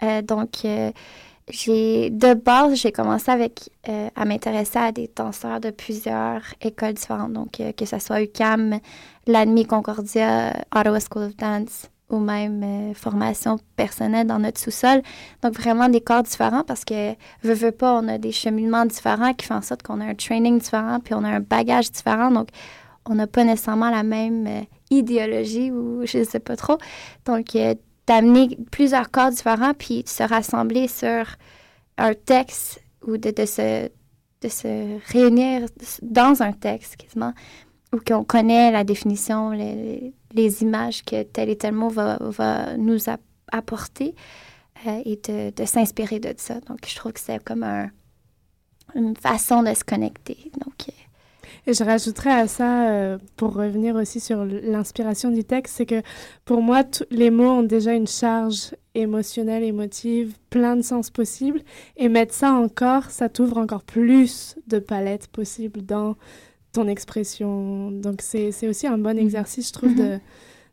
Euh, donc, euh, j'ai de base, j'ai commencé avec à m'intéresser à des danseurs de plusieurs écoles différentes. Donc, que ce soit UCAM, l'ANMI Concordia, Ottawa School of Dance, ou même euh, formation personnelle dans notre sous-sol. Donc, vraiment des corps différents parce que, veux, veux pas, on a des cheminements différents qui font en sorte qu'on a un training différent, puis on a un bagage différent. Donc, on n'a pas nécessairement la même euh, idéologie ou je ne sais pas trop. Donc, euh, d'amener plusieurs corps différents, puis de se rassembler sur un texte ou de, de, se, de se réunir dans un texte, quasiment, ou qu'on connaît la définition, les, images que tel et tel mot va, va nous apporter euh, et de, s'inspirer de ça. Donc, je trouve que c'est comme un, une façon de se connecter. Donc, euh, et je rajouterais à ça, euh, pour revenir aussi sur l'inspiration du texte, c'est que pour moi, les mots ont déjà une charge émotionnelle, émotive, plein de sens possibles. Et mettre ça encore, ça t'ouvre encore plus de palettes possibles dans ton expression. Donc, c'est aussi un bon mhm. exercice, je trouve, de, mhm.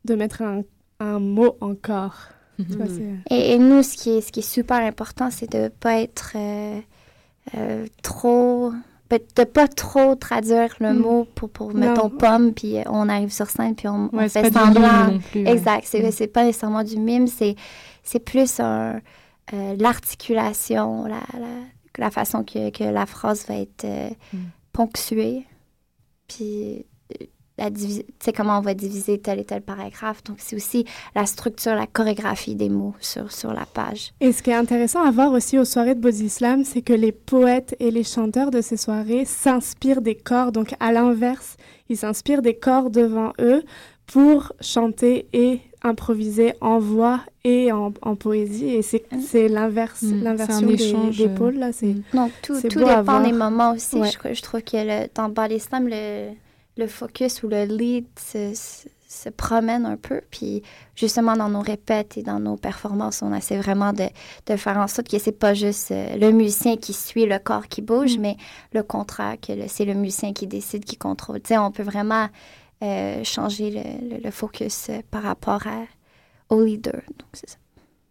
de mettre un, un mot encore. Mhm. et, nous, ce qui est, ce qui est super important, c'est de ne pas être euh, euh, trop de pas trop traduire le mot pour, pour mettons, pomme, puis on arrive sur scène, puis on, fait semblant. exact. C'est pas nécessairement du mime, c'est plus euh, l'articulation, la, la, la, façon que, que, la phrase va être ponctuée puis euh, tu sais comment on va diviser tel et tel paragraphe. Donc, c'est aussi la structure, la chorégraphie des mots sur, sur la page. Et ce qui est intéressant à voir aussi aux soirées de Body Slam, c'est que les poètes et les chanteurs de ces soirées s'inspirent des corps. Donc, à l'inverse, ils s'inspirent des corps devant eux pour chanter et improviser en voix et en, en poésie. Et c'est mm. l'inverse, mm. l'inversion des, des, euh, pôles. Là, c'est, Donc, tout, tout dépend des moments aussi. Je, je, trouve que le, dans Body Slam, le, le focus ou le lead se, se, promène un peu. Puis justement, dans nos répètes et dans nos performances, on essaie vraiment de, de faire en sorte que c'est pas juste euh, le musicien qui suit le corps qui bouge, mm. mais le contraire, que c'est le musicien qui décide, qui contrôle. Tu sais, on peut vraiment euh, changer le, le, focus euh, par rapport à, au leader. Donc, c'est ça.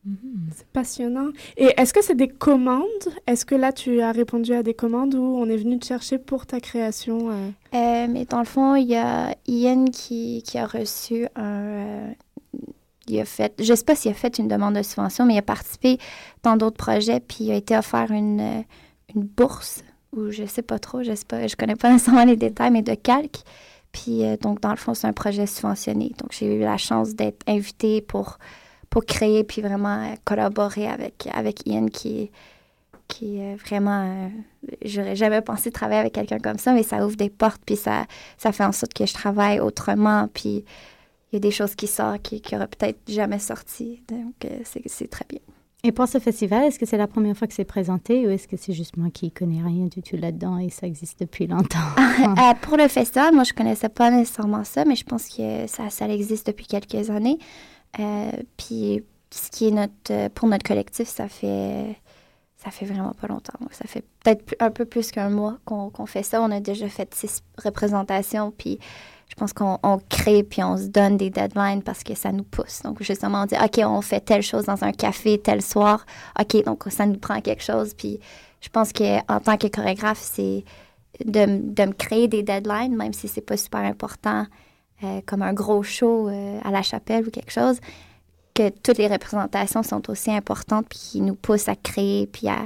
Mm-hmm. C'est passionnant. Et est-ce que c'est des commandes? Est-ce que là, tu as répondu à des commandes ou on est venu te chercher pour ta création euh? Mais dans le fond, il y a Ian qui, qui a reçu un... il a fait, je ne sais pas s'il a fait une demande de subvention, mais il a participé dans d'autres projets, puis il a été offert une, une bourse, ou je ne sais pas trop, je ne connais pas nécessairement les détails, mais de calque. Puis, euh, donc, dans le fond, c'est un projet subventionné. Donc, j'ai eu la chance d'être invitée pour, pour créer puis vraiment euh, collaborer avec, avec Ian qui, qui est vraiment. Euh, j'aurais jamais pensé travailler avec quelqu'un comme ça, mais ça ouvre des portes puis ça, ça fait en sorte que je travaille autrement. Puis, il y a des choses qui sortent qui n'auraient peut-être jamais sorti. Donc, c'est très bien. Et pour ce festival, est-ce que c'est la première fois que c'est présenté ou est-ce que c'est juste moi qui connais rien du tout là-dedans et ça existe depuis longtemps? Euh, pour le festival, moi, je connaissais pas nécessairement ça, mais je pense que ça, ça existe depuis quelques années. Euh, puis, ce qui est notre, pour notre collectif, ça fait, ça fait vraiment pas longtemps. Ça fait peut-être un peu plus qu'un mois qu'on fait ça. On a déjà fait six représentations, puis je pense qu'on crée, puis on se donne des deadlines parce que ça nous pousse. Donc, justement, on dit, OK, on fait telle chose dans un café tel soir. OK, donc ça nous prend quelque chose. Puis je pense qu'en tant que chorégraphe, c'est de, de, me créer des deadlines, même si c'est pas super important, euh, comme un gros show euh, à la chapelle ou quelque chose que toutes les représentations sont aussi importantes puis qui nous poussent à créer puis à,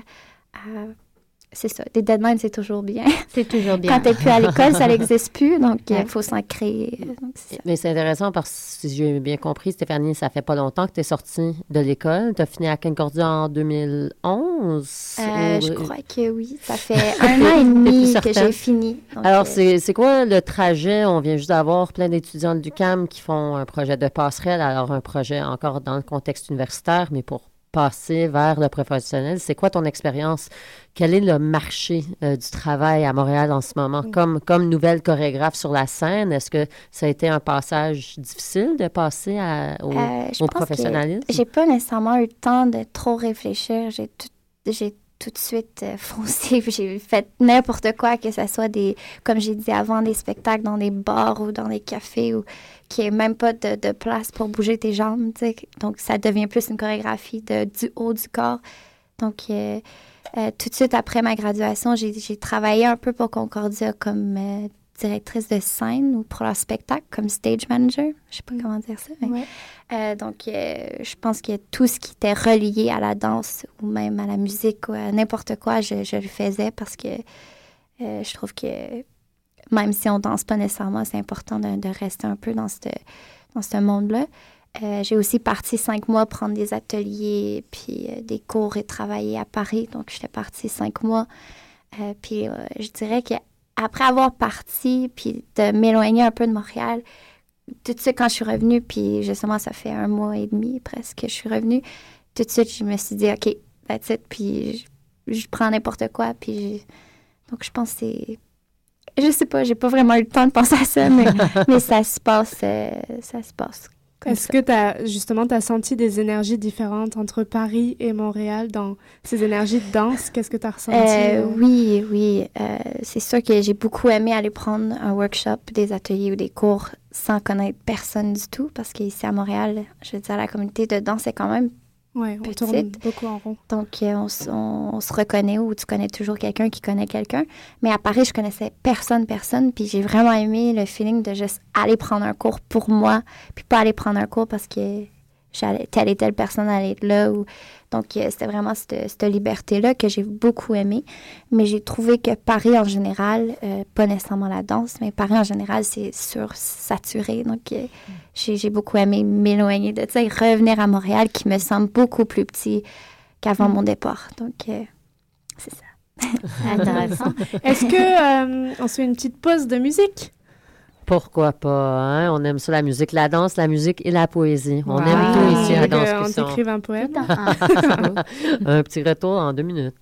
c'est ça. Des deadlines, c'est toujours bien. C'est toujours bien. Quand tu n'es plus à l'école, ça n'existe plus, donc il faut s'en créer. Mais c'est intéressant parce que si j'ai bien compris, Stéphanie, ça fait pas longtemps que tu es sortie de l'école. Tu as fini à Concordia en 2011? Euh, je crois que oui. Ça fait un an et demi que j'ai fini. Alors, euh, c'est quoi le trajet? On vient juste d'avoir plein d'étudiants du CAM qui font un projet de passerelle. Alors, un projet encore dans le contexte universitaire, mais pour passer vers le professionnel. C'est quoi ton expérience? Quel est le marché euh, du travail à Montréal en ce moment? Comme, comme nouvelle chorégraphe sur la scène, est-ce que ça a été un passage difficile de passer à, au, euh, professionnalisme? J'ai pas nécessairement eu le temps de trop réfléchir. J'ai tout, j'ai tout de suite euh, foncé. J'ai fait n'importe quoi, que ce soit des, comme j'ai dit avant, des spectacles dans des bars ou dans des cafés ou qui ait même pas de, place pour bouger tes jambes. Donc, ça devient plus une chorégraphie de, du haut du corps. Donc, euh, euh, tout de suite après ma graduation, j'ai travaillé un peu pour Concordia comme directrice de scène ou pour leur spectacle comme stage manager. Je sais pas mm. comment dire ça. Euh, donc, euh, je pense que tout ce qui était relié à la danse ou même à la musique ou à n'importe quoi, je, le faisais parce que euh, je trouve que même si on danse pas nécessairement, c'est important de, rester un peu dans ce dans ce monde-là. j'ai aussi parti cinq mois prendre des ateliers, puis des cours et travailler à Paris. Donc, j'étais partie cinq mois. puis, je dirais que après avoir parti, puis de m'éloigner un peu de Montréal, tout de suite, quand je suis revenue, puis justement, ça fait un mois et demi presque que je suis revenue, tout de suite, je me suis dit, OK, that's it, puis je, prends n'importe quoi, puis donc je pense que c'est... Je sais pas, j'ai pas vraiment eu le temps de penser à ça, mais, mais ça se passe, euh, ça se passe est-ce que tu as justement as senti des énergies différentes entre Paris et Montréal dans ces énergies de danse Qu'est-ce que tu as ressenti euh, Oui, oui. Euh, c'est sûr que j'ai beaucoup aimé aller prendre un workshop, des ateliers ou des cours sans connaître personne du tout parce qu'ici à Montréal, je veux dire, la communauté de danse est quand même oui, on tourne beaucoup en rond. Donc, euh, on, se reconnaît ou tu connais toujours quelqu'un qui connaît quelqu'un. Mais à Paris, je connaissais personne, personne. Puis j'ai vraiment aimé le feeling de juste aller prendre un cours pour moi, puis pas aller prendre un cours parce que telle et telle personne allait être là. Ou... Donc, euh, c'était vraiment cette, liberté-là que j'ai beaucoup aimé. Mais j'ai trouvé que Paris en général, euh, pas nécessairement la danse, mais Paris en général, c'est sursaturé. Donc, euh, j'ai beaucoup aimé m'éloigner de ça et revenir à Montréal qui me semble beaucoup plus petit qu'avant mon départ. Donc, c'est ça. Intéressant. Est-ce que on se fait une petite pause de musique? Pourquoi pas? Hein? On aime ça, la musique, la danse, la musique et la poésie. On aime tout ici à Danse On t'écrive un poème. un petit retour en deux minutes.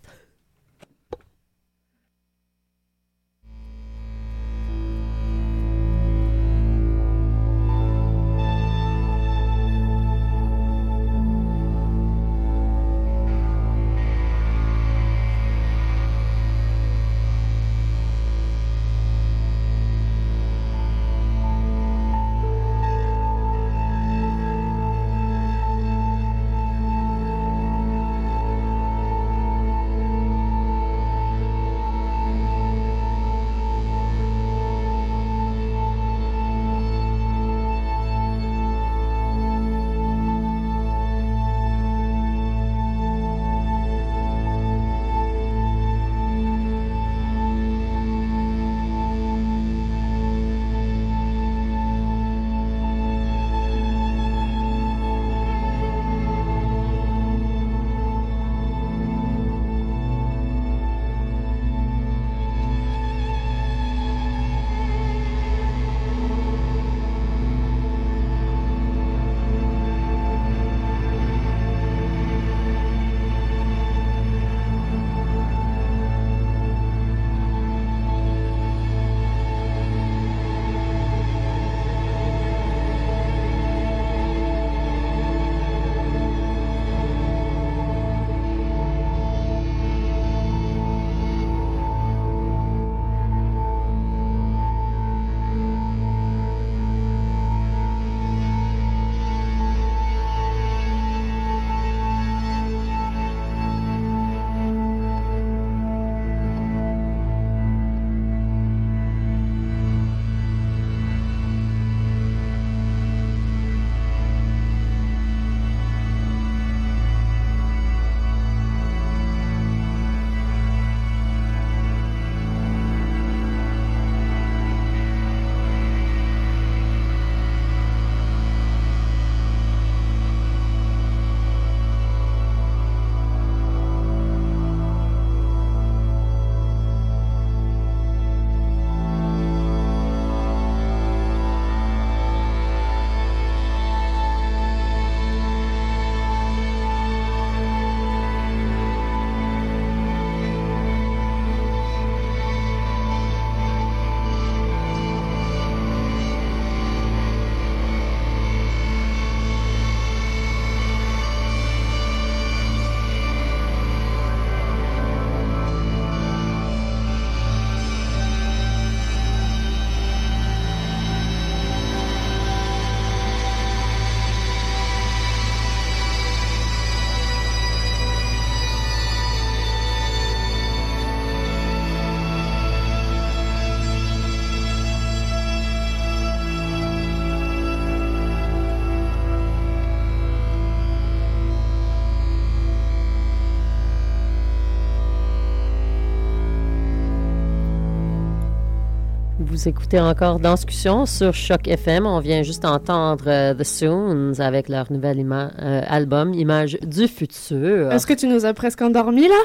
Vous écoutez encore Danscussion sur Choc FM. On vient juste entendre euh, The Soons avec leur nouvel ima- euh, album Image du futur. Est-ce que tu nous as presque endormis là?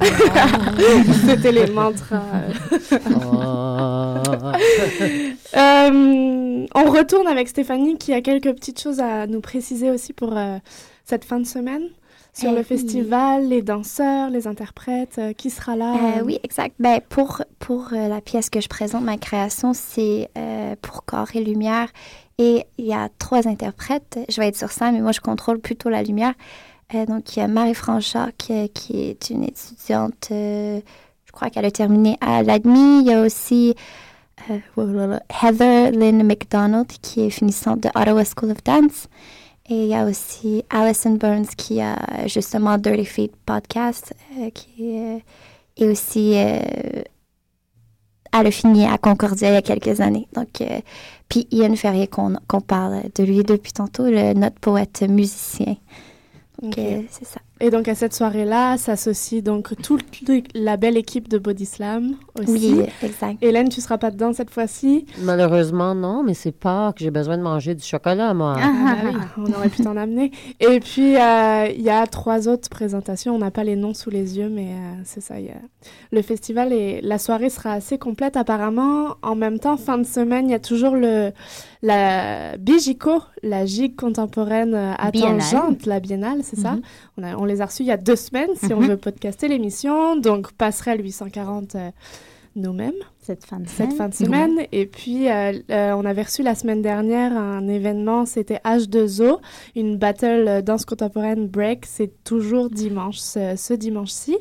C'était les mantras. Oh. Euh, on retourne avec Stéphanie qui a quelques petites choses à nous préciser aussi pour euh, cette fin de semaine sur Eh le oui. festival, les danseurs, les interprètes, euh, qui sera là? Euh, oui, exact. Ben, pour pour euh, la pièce que je présente, ma création, c'est euh, pour corps et lumière. Et il y a trois interprètes. Je vais être sur scène, mais moi, je contrôle plutôt la lumière. Euh, donc, il y a Marie Franchard, qui, qui est une étudiante, euh, je crois qu'elle a terminé à l'ADMI. Il y a aussi euh, voilà, Heather Lynn McDonald, qui est finissante de Ottawa School of Dance. Et il y a aussi Alison Burns, qui a justement Dirty Feet Podcast, euh, qui est... euh, aussi, euh, elle a fini à Concordia il y a quelques années. Donc, euh, puis Ian Ferrier, qu'on qu'on parle de lui depuis tantôt, le, notre poète musicien. Donc, euh, c'est ça. Et donc à cette soirée-là s'associe donc toute la belle équipe de Body Slam aussi. Oui, exact. Hélène, tu seras pas dedans cette fois-ci? Malheureusement, non, mais c'est pas que j'ai besoin de manger du chocolat, moi. Ah, bah oui, on aurait pu t'en amener. Et puis, euh, il y a trois autres présentations. On n'a pas les noms sous les yeux, mais euh, c'est ça. il y a- Le festival et la soirée sera assez complète apparemment. En même temps, fin de semaine, il y a toujours le, la Bigico, la gigue contemporaine euh, à Biennale. Tangente, la biennale, c'est ça? Mhm. On, a- on les a reçus il y a deux semaines, si on Mhm. veut podcaster l'émission. Donc, passerelle 840 euh, nous-mêmes Cette fin de cette semaine. fin de semaine. Et puis, euh, euh, on avait reçu la semaine dernière un événement, c'était H2O, une battle euh, danse contemporaine break. C'est toujours dimanche, ce, ce dimanche-ci.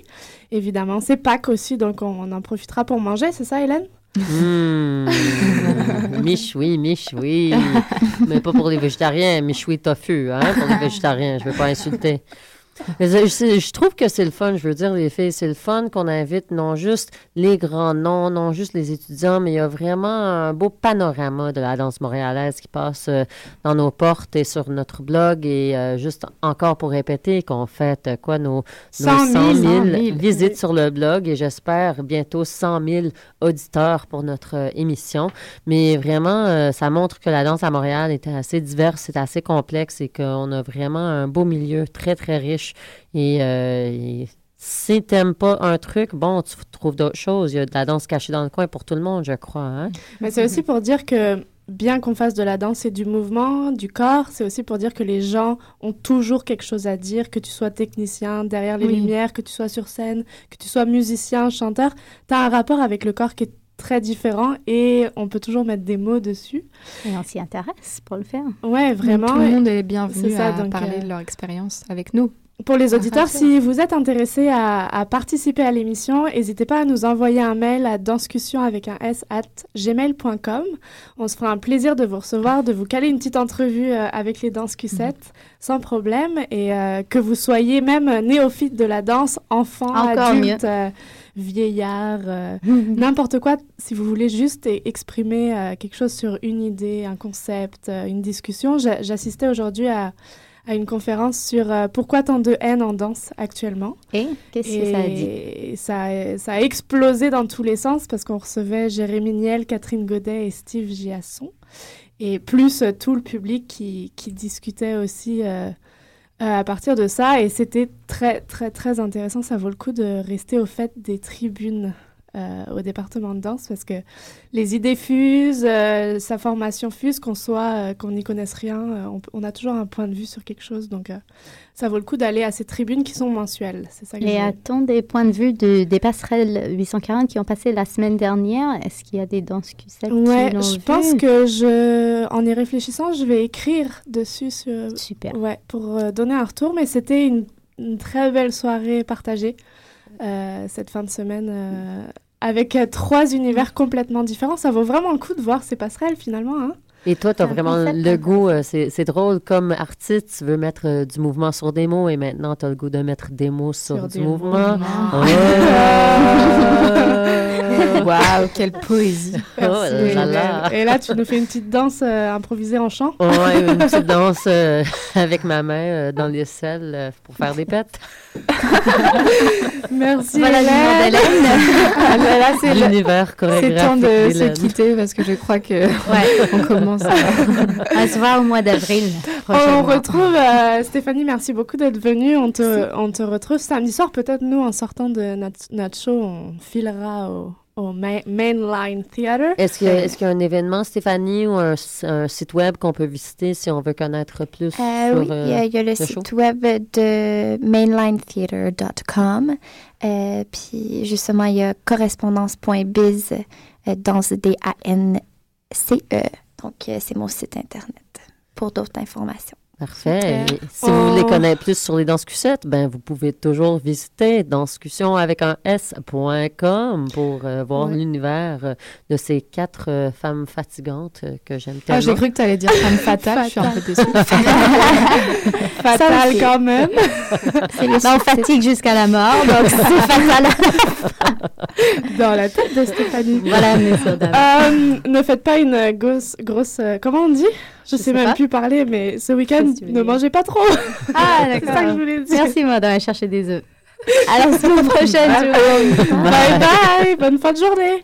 Évidemment, c'est Pâques aussi, donc on, on en profitera pour manger, c'est ça, Hélène? Mmh. michoui, michoui. Mais pas pour les végétariens, michoui tofu, hein, pour les végétariens. Je veux pas insulter. Mais je, trouve que c'est le fun, je veux dire, les filles, c'est le fun qu'on invite non juste les grands noms, non juste les étudiants, mais il y a vraiment un beau panorama de la danse montréalaise qui passe euh, dans nos portes et sur notre blog. Et euh, juste encore pour répéter qu'on fête euh, quoi, nos, nos 100 000, 100 000 100 000, visites oui. sur le blog et j'espère bientôt 100 000 auditeurs pour notre euh, émission. Mais vraiment, euh, ça montre que la danse à Montréal est assez diverse, c'est assez complexe et qu'on a vraiment un beau milieu très, très riche. Et, euh, et si t'aimes pas un truc, bon, tu trouves d'autres choses. Il y a de la danse cachée dans le coin pour tout le monde, je crois. hein. Mais c'est aussi pour dire que bien qu'on fasse de la danse et du mouvement, du corps, c'est aussi pour dire que les gens ont toujours quelque chose à dire, que tu sois technicien derrière les Oui. lumières, que tu sois sur scène, que tu sois musicien, chanteur, tu as un rapport avec le corps qui est très différent et on peut toujours mettre des mots dessus. Et on s'y intéresse pour le faire. Ouais, vraiment. Tout le monde est bienvenu c'est ça, à donc, parler euh, de leur expérience avec nous. Pour les auditeurs, si vous êtes intéressés à, à participer à l'émission, n'hésitez pas à nous envoyer un mail à danscussion avec un s at gmail.com. On se fera un plaisir de vous recevoir, de vous caler une petite entrevue euh, avec les danses Q7 sans problème et euh, que vous soyez même néophyte de la danse, enfant, Encore adulte, euh, vieillard, euh, n'importe quoi. Si vous voulez juste e- exprimer quelque chose sur une idée, un concept, une discussion, J'a- j'assistais aujourd'hui à à une conférence sur euh, pourquoi tant de haine en danse actuellement. Et qu'est-ce que ça a dit ça, ça a explosé dans tous les sens parce qu'on recevait Jérémy Niel, Catherine Godet et Steve Giasson. Et plus euh, tout le public qui, qui discutait aussi euh, à partir de ça. Et c'était très, très, très intéressant. Ça vaut le coup de rester au fait des tribunes au département de danse parce que les idées fusent, euh, sa formation fuse, qu'on soit, euh, qu'on n'y connaisse rien, euh, on, on a toujours un point de vue sur quelque chose. Donc, euh, ça vaut le coup d'aller à ces tribunes qui sont mensuelles. C'est ça que Et a-t-on des points de vue de, des passerelles 840 qui ont passé la semaine dernière? Est-ce qu'il y a des danses QSEC Ouais, qui je pense que je, en y réfléchissant, je vais écrire dessus sur, Super. ouais, pour euh, donner un retour. Mais c'était une, une très belle soirée partagée euh, cette fin de semaine euh, avec euh, trois univers complètement différents. Ça vaut vraiment le coup de voir ces passerelles finalement. Hein. Et toi, tu as vraiment le goût, euh, c'est drôle, comme artiste, tu veux mettre euh, du mouvement sur des mots et maintenant tu as le goût de mettre des mots sur, du mouvement. Waouh, quelle poésie. Oh là là. Et là, tu nous fais une petite danse euh, improvisée en chant. Oui, une petite danse avec ma main dans les selles pour faire des pets. Merci voilà Hélène. voilà, c'est l'univers chorégraphique. C'est temps de se quitter parce que je crois que ouais. on commence à... à se voir au mois d'avril. On retrouve euh, Stéphanie, merci beaucoup d'être venue. On te, on te retrouve samedi soir. Peut-être nous, en sortant de notre, notre show, on filera au, au main, Mainline Theatre. Est-ce qu'il y, est qu y, a un événement, Stéphanie, ou un, un site web qu'on peut visiter si on veut connaître plus euh, sur Oui, il y, a, il y a le, le site show? web de mainlinetheatre.com. Euh, puis justement, il y a correspondance.biz, euh, dans D-A-N-C-E. Donc, euh, c'est mon site Internet pour d'autres informations. Parfait. Et si oh. vous voulez connaître plus sur les danses cussettes, ben vous pouvez toujours visiter danscussion avec un s.com pour euh, voir oui. l'univers de ces quatre euh, femmes fatigantes euh, que j'aime tellement. Ah, j'ai cru que tu allais dire femme fatale, je suis un peu déçue. fatale quand même. Là, on fatigue jusqu'à la mort, donc c'est fatal. Dans la tête de Stéphanie. Voilà, mais ça, Ne faites pas une grosse, grosse comment on dit? Je, je sais, sais même pas. plus parler, mais ce week-end, ne mangez pas trop. Ah, d'accord. c'est ça que je voulais dire. Merci, moi, d'aller chercher des œufs. À la semaine prochaine. bye bye. Bonne fin de journée.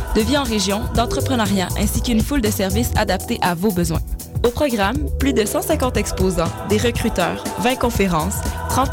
de vie en région, d'entrepreneuriat, ainsi qu'une foule de services adaptés à vos besoins. Au programme, plus de 150 exposants, des recruteurs, 20 conférences, 30